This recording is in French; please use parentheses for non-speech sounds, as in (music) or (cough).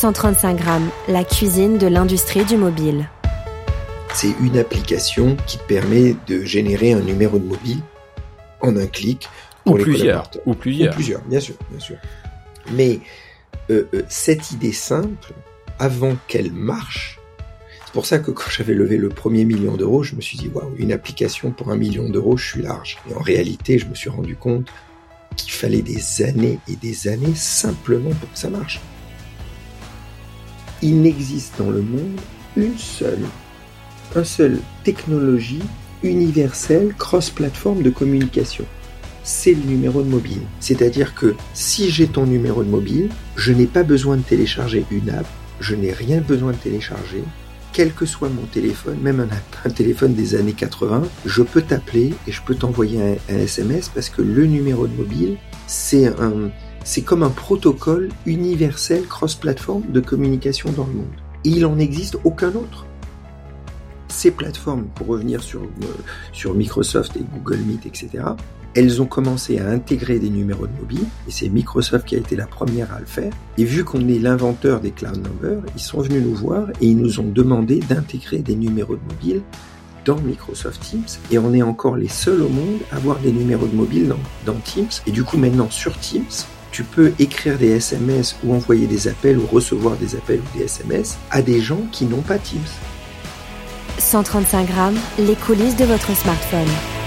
135 grammes, la cuisine de l'industrie du mobile. C'est une application qui permet de générer un numéro de mobile en un clic. Ou plusieurs. Ou plusieurs. Ou plusieurs, bien sûr, bien sûr. Mais euh, euh, cette idée simple, avant qu'elle marche, c'est pour ça que quand j'avais levé le premier million d'euros, je me suis dit, waouh, une application pour un million d'euros, je suis large. Et en réalité, je me suis rendu compte qu'il fallait des années et des années simplement pour que ça marche. Il n'existe dans le monde une seule, un seule technologie universelle cross-plateforme de communication. C'est le numéro de mobile. C'est-à-dire que si j'ai ton numéro de mobile, je n'ai pas besoin de télécharger une app, je n'ai rien besoin de télécharger, quel que soit mon téléphone, même un, (laughs) téléphone des années 80, je peux t'appeler et je peux t'envoyer un, SMS parce que le numéro de mobile, c'est un, c'est comme un protocole universel cross-plateforme de communication dans le monde. Et il en existe aucun autre. Ces plateformes, pour revenir sur, euh, sur Microsoft et Google Meet, etc., elles ont commencé à intégrer des numéros de mobile, et c'est Microsoft qui a été la première à le faire. Et vu qu'on est l'inventeur des cloud numbers, ils sont venus nous voir et ils nous ont demandé d'intégrer des numéros de mobile dans Microsoft Teams. Et on est encore les seuls au monde à avoir des numéros de mobile dans Teams. Et du coup, maintenant, sur Teams, tu peux écrire des SMS ou envoyer des appels ou recevoir des appels ou des SMS à des gens qui n'ont pas Teams. 135 grammes, les coulisses de votre smartphone.